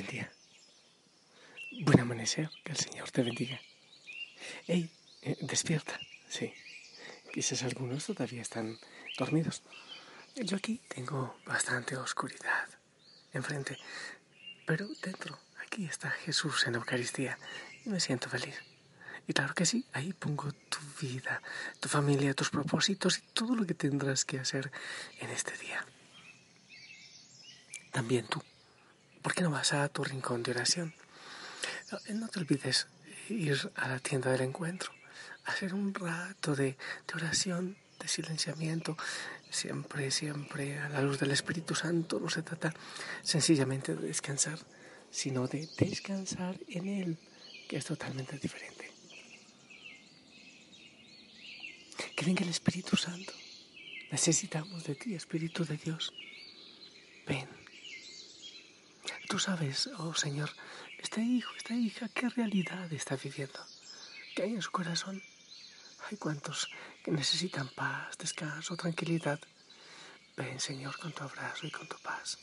Buen día. Buen amanecer. Que el Señor te bendiga. Hey, eh, despierta. Sí. Quizás algunos todavía están dormidos. Yo aquí tengo bastante oscuridad enfrente. Pero dentro, aquí está Jesús en Eucaristía. Y me siento feliz. Y claro que sí, ahí pongo tu vida, tu familia, tus propósitos y todo lo que tendrás que hacer en este día. También tú. ¿Por qué no vas a tu rincón de oración? No te olvides ir a la tienda del encuentro, hacer un rato de, de oración, de silenciamiento, siempre, siempre a la luz del Espíritu Santo. No se trata sencillamente de descansar, sino de descansar en Él, que es totalmente diferente. Que venga el Espíritu Santo. Necesitamos de ti, Espíritu de Dios. Ven. Tú sabes, oh Señor, este hijo, esta hija, qué realidad está viviendo, qué hay en su corazón. Hay cuantos que necesitan paz, descanso, tranquilidad. Ven, Señor, con tu abrazo y con tu paz.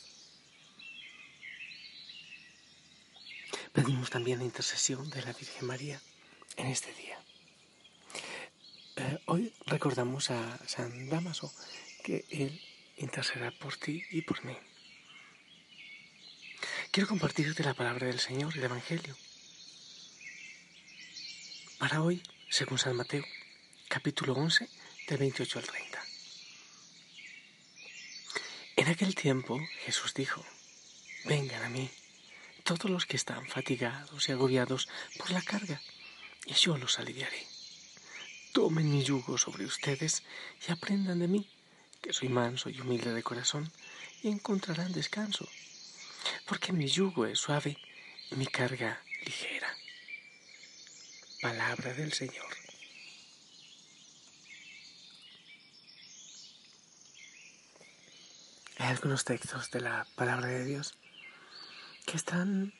Pedimos también la intercesión de la Virgen María en este día. Eh, hoy recordamos a San Damaso que Él intercederá por ti y por mí. Quiero compartirte la palabra del Señor, el Evangelio. Para hoy, según San Mateo, capítulo 11, del 28 al 30. En aquel tiempo Jesús dijo, vengan a mí todos los que están fatigados y agobiados por la carga, y yo los aliviaré. Tomen mi yugo sobre ustedes y aprendan de mí, que soy manso y humilde de corazón, y encontrarán descanso porque mi yugo es suave y mi carga ligera. Palabra del Señor. Hay algunos textos de la palabra de Dios que están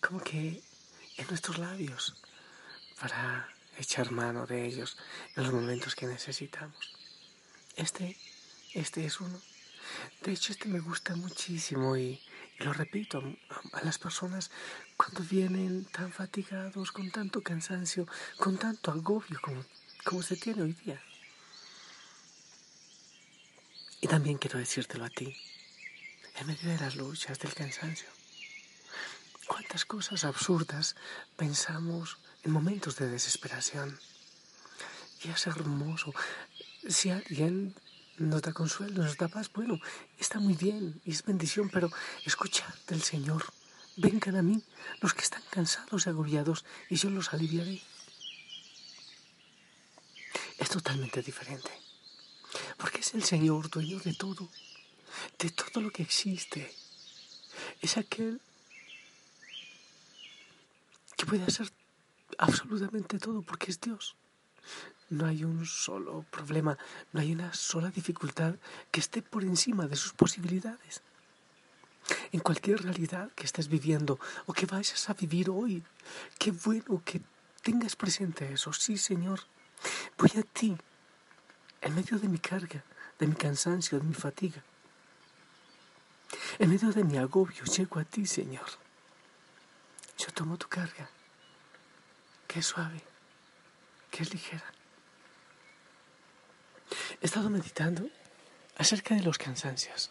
como que en nuestros labios para echar mano de ellos en los momentos que necesitamos. Este, este es uno. De hecho, este me gusta muchísimo y, lo repito a, las personas cuando vienen tan fatigados, con tanto cansancio, con tanto agobio como, como se tiene hoy día. Y también quiero decírtelo a ti, en medio de las luchas, del cansancio. ¿Cuántas cosas absurdas pensamos en momentos de desesperación? Y es hermoso si alguien nos da consuelo, nos da paz. Bueno, está muy bien y es bendición, pero escuchad del Señor. Vengan a mí los que están cansados y agobiados y yo los aliviaré. Es totalmente diferente, porque es el Señor dueño de todo, de todo lo que existe. Es aquel que puede hacer absolutamente todo porque es Dios. No hay un solo problema, no hay una sola dificultad que esté por encima de sus posibilidades. En cualquier realidad que estés viviendo o que vayas a vivir hoy, qué bueno que tengas presente eso. Sí, Señor, voy a ti, en medio de mi carga, de mi cansancio, de mi fatiga. En medio de mi agobio, llego a ti, Señor. Yo tomo tu carga, que es suave, que es ligera. He estado meditando acerca de los cansancios.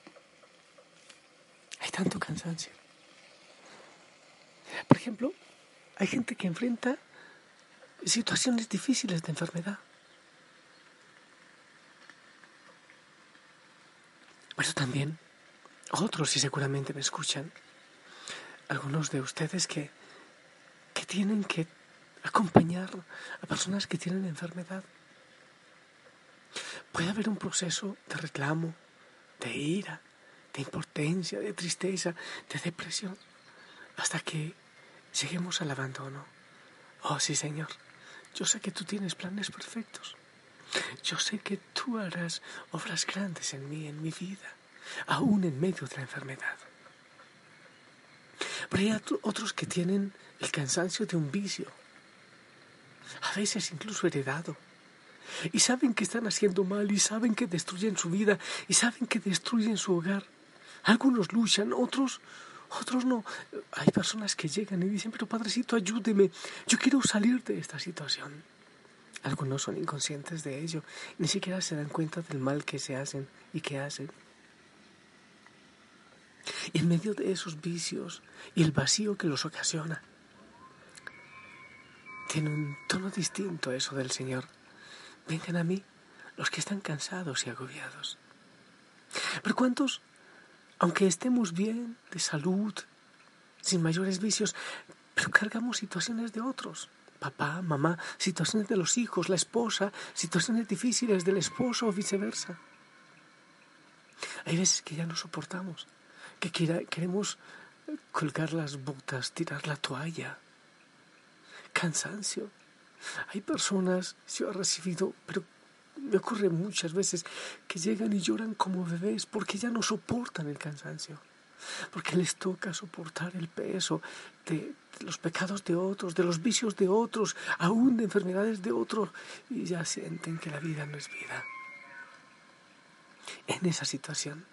Hay tanto cansancio. Por ejemplo, hay gente que enfrenta situaciones difíciles de enfermedad. Pero también otros, y seguramente me escuchan, algunos de ustedes que, que tienen que acompañar a personas que tienen enfermedad. Puede haber un proceso de reclamo, de ira, de impotencia, de tristeza, de depresión, hasta que lleguemos al abandono. Oh sí, Señor, yo sé que tú tienes planes perfectos. Yo sé que tú harás obras grandes en mí, en mi vida, aún en medio de la enfermedad. Pero hay otros que tienen el cansancio de un vicio, a veces incluso heredado, y saben que están haciendo mal, y saben que destruyen su vida, y saben que destruyen su hogar. Algunos luchan, otros, otros no. Hay personas que llegan y dicen, pero Padrecito, ayúdeme, yo quiero salir de esta situación. Algunos son inconscientes de ello, ni siquiera se dan cuenta del mal que se hacen y que hacen. En medio de esos vicios y el vacío que los ocasiona, tiene un tono distinto a eso del Señor. Vengan a mí los que están cansados y agobiados. Pero ¿cuántos, aunque estemos bien de salud, sin mayores vicios, pero cargamos situaciones de otros? Papá, mamá, situaciones de los hijos, la esposa, situaciones difíciles del esposo o viceversa. Hay veces que ya no soportamos que queremos colgar las botas, tirar la toalla. Cansancio. Hay personas, yo he recibido, pero me ocurre muchas veces, que llegan y lloran como bebés porque ya no soportan el cansancio. Porque les toca soportar el peso de, de los pecados de otros, de los vicios de otros, aún de enfermedades de otros, y ya sienten que la vida no es vida. En esa situación,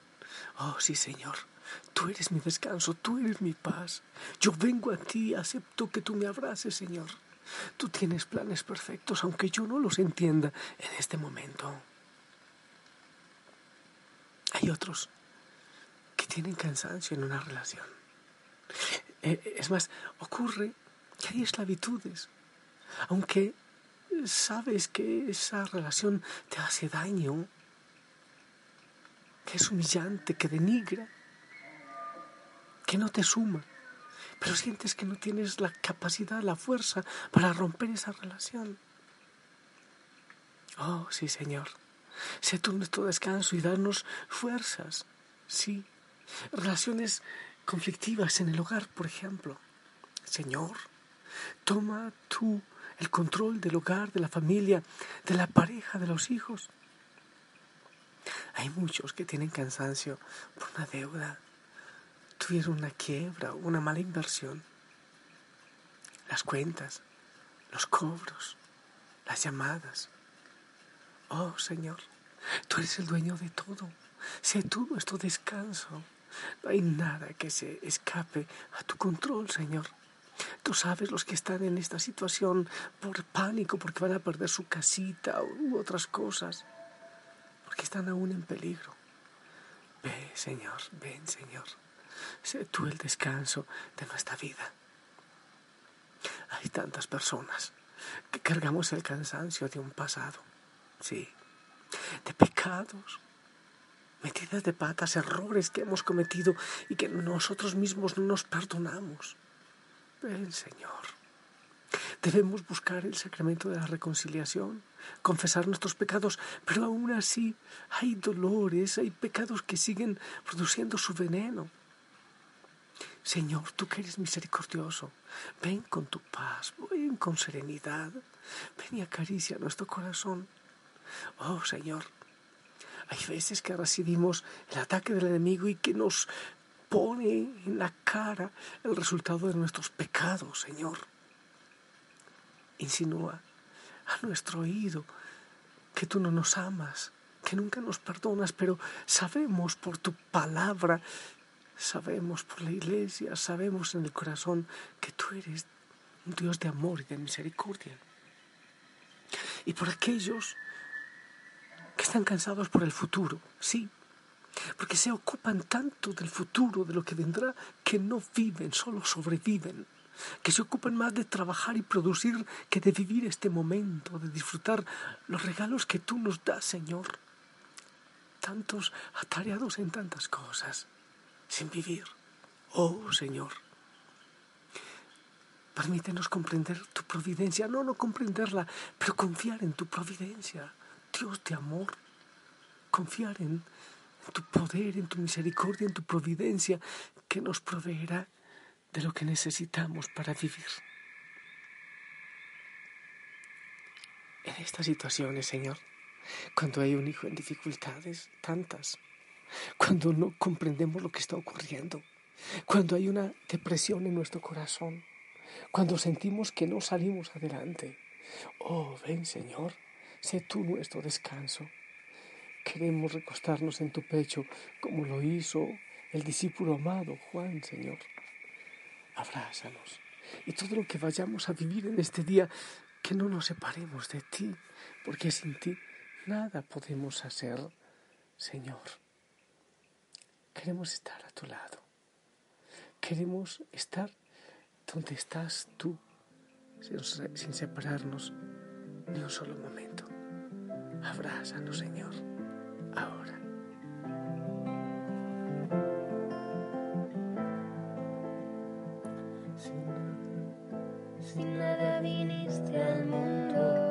oh sí Señor, Tú eres mi descanso, tú eres mi paz. Yo vengo a ti, acepto que tú me abraces, Señor. Tú tienes planes perfectos, aunque yo no los entienda en este momento. Hay otros que tienen cansancio en una relación. Eh, es más, ocurre que hay esclavitudes, aunque sabes que esa relación te hace daño, que es humillante, que denigra que no te suma, pero sientes que no tienes la capacidad, la fuerza para romper esa relación. Oh, sí, Señor. Sé tú nuestro descanso y darnos fuerzas. Sí. Relaciones conflictivas en el hogar, por ejemplo. Señor, toma tú el control del hogar, de la familia, de la pareja, de los hijos. Hay muchos que tienen cansancio por una deuda, tuvieron una quiebra, una mala inversión. Las cuentas, los cobros, las llamadas. Oh Señor, tú eres el dueño de todo. Sé tú nuestro descanso. No hay nada que se escape a tu control, Señor. Tú sabes los que están en esta situación por pánico, porque van a perder su casita u otras cosas, porque están aún en peligro. Ve, Señor, ven, Señor. Sé tú el descanso de nuestra vida. Hay tantas personas que cargamos el cansancio de un pasado, sí, de pecados, metidas de patas, errores que hemos cometido y que nosotros mismos no nos perdonamos. Ven, Señor. Debemos buscar el sacramento de la reconciliación, confesar nuestros pecados, pero aún así hay dolores, hay pecados que siguen produciendo su veneno. Señor, tú que eres misericordioso, ven con tu paz, ven con serenidad, ven y acaricia nuestro corazón. Oh Señor, hay veces que recibimos el ataque del enemigo y que nos pone en la cara el resultado de nuestros pecados, Señor. Insinúa a nuestro oído que tú no nos amas, que nunca nos perdonas, pero sabemos por tu palabra Sabemos por la iglesia, sabemos en el corazón que tú eres un Dios de amor y de misericordia. Y por aquellos que están cansados por el futuro, sí, porque se ocupan tanto del futuro, de lo que vendrá, que no viven, solo sobreviven, que se ocupan más de trabajar y producir que de vivir este momento, de disfrutar los regalos que tú nos das, Señor. tantos atareados en tantas cosas, sin vivir. Oh Señor, permítenos comprender tu providencia, no no comprenderla, pero confiar en tu providencia, Dios de amor, confiar en, tu poder, en tu misericordia, en tu providencia, que nos proveerá de lo que necesitamos para vivir. En estas situaciones, Señor, cuando hay un hijo en dificultades, tantas, cuando no comprendemos lo que está ocurriendo, cuando hay una depresión en nuestro corazón, cuando sentimos que no salimos adelante. Oh, ven Señor, sé tú nuestro descanso. Queremos recostarnos en tu pecho como lo hizo el discípulo amado Juan, Señor. Abrázanos. Y todo lo que vayamos a vivir en este día, que no nos separemos de ti, porque sin ti nada podemos hacer, Señor. Queremos estar a tu lado. Queremos estar donde estás tú, sin separarnos ni un solo momento. Abrázanos, Señor, ahora. Sin nada viniste al mundo,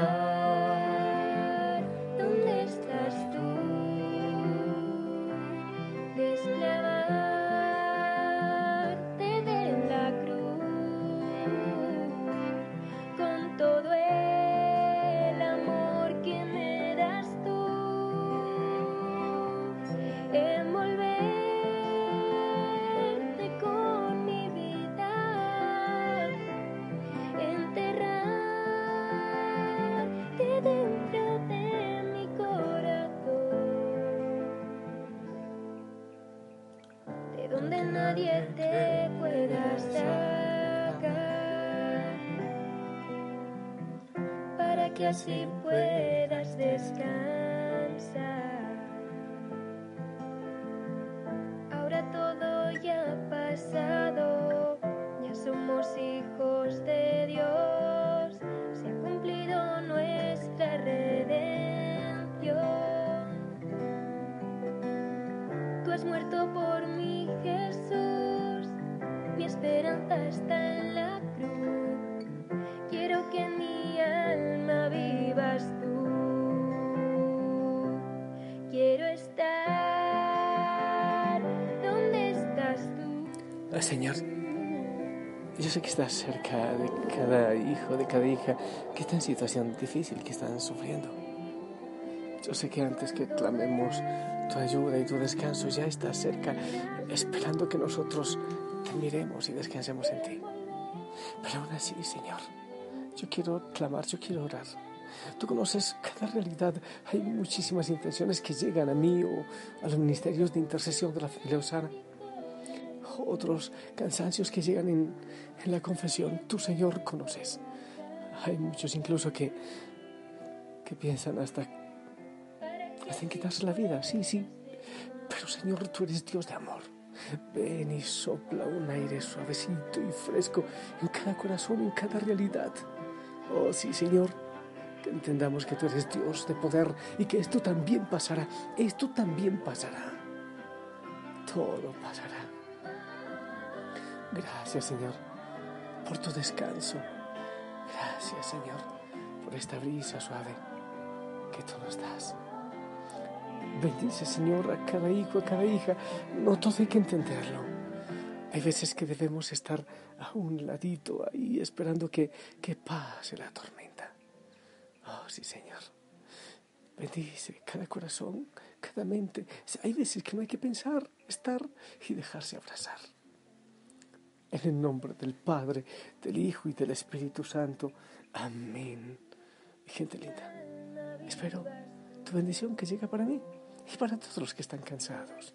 Quiero nadie te pueda sacar, para que así puedas descansar. Ahora todo ya ha pasado, ya somos hijos de Dios, se ha cumplido nuestra redención. Tú has muerto por mí, Jesús, mi esperanza está en la cruz. Quiero que en mi alma vivas tú. Quiero estar donde estás tú. Señor, yo sé que estás cerca de cada hijo, de cada hija que está en situación difícil, que están sufriendo. Yo sé que antes que clamemos tu ayuda y tu descanso, ya estás cerca, esperando que nosotros te miremos y descansemos en ti. Pero aún así, Señor, yo quiero clamar, yo quiero orar. Tú conoces cada realidad. Hay muchísimas intenciones que llegan a mí o a los ministerios de intercesión de la familia Osana otros cansancios que llegan en, la confesión, tú Señor conoces. Hay muchos incluso que, que piensan hasta, hasta quitarse la vida, sí, sí. Pero Señor, tú eres Dios de amor. Ven y sopla un aire suavecito y fresco en cada corazón, en cada realidad. Oh, sí, Señor, que entendamos que tú eres Dios de poder y que esto también pasará. Esto también pasará. Todo pasará. Gracias, Señor, por tu descanso. Gracias, Señor, por esta brisa suave que tú nos das. Bendice, Señor, a cada hijo, a cada hija. No todo hay que entenderlo. Hay veces que debemos estar a un ladito ahí esperando que, que pase la tormenta. Oh, sí, Señor. Bendice cada corazón, cada mente. Hay veces que no hay que pensar, estar y dejarse abrazar. En el nombre del Padre, del Hijo y del Espíritu Santo. Amén. Gente linda, espero tu bendición que llega para mí y para todos los que están cansados.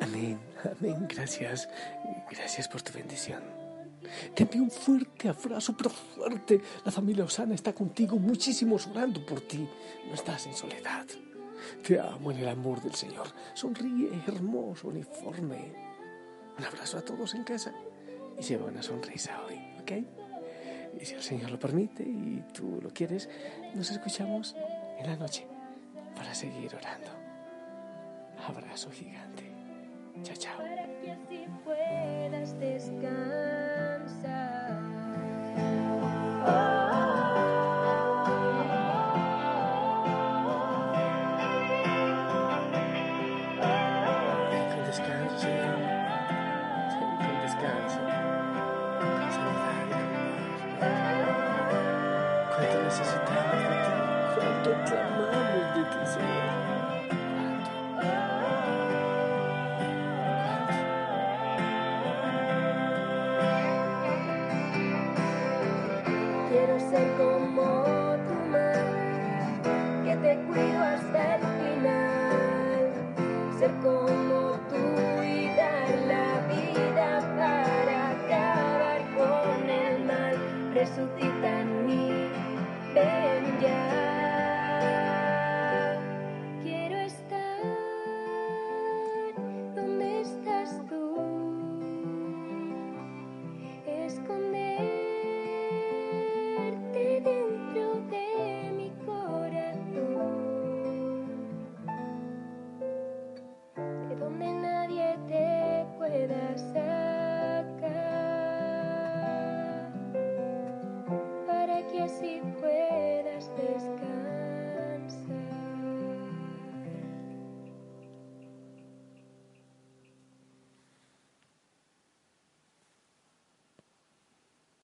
Amén, amén, gracias, gracias por tu bendición. Te envío un fuerte abrazo, pero fuerte. La familia Osana está contigo, muchísimos orando por ti. No estás en soledad. Te amo en el amor del Señor. Sonríe, hermoso uniforme. Un abrazo a todos en casa y lleva una sonrisa hoy, ¿ok? Y si el Señor lo permite y tú lo quieres, nos escuchamos en la noche para seguir orando. Abrazo gigante. Chao, chao. Para que así puedas descansar.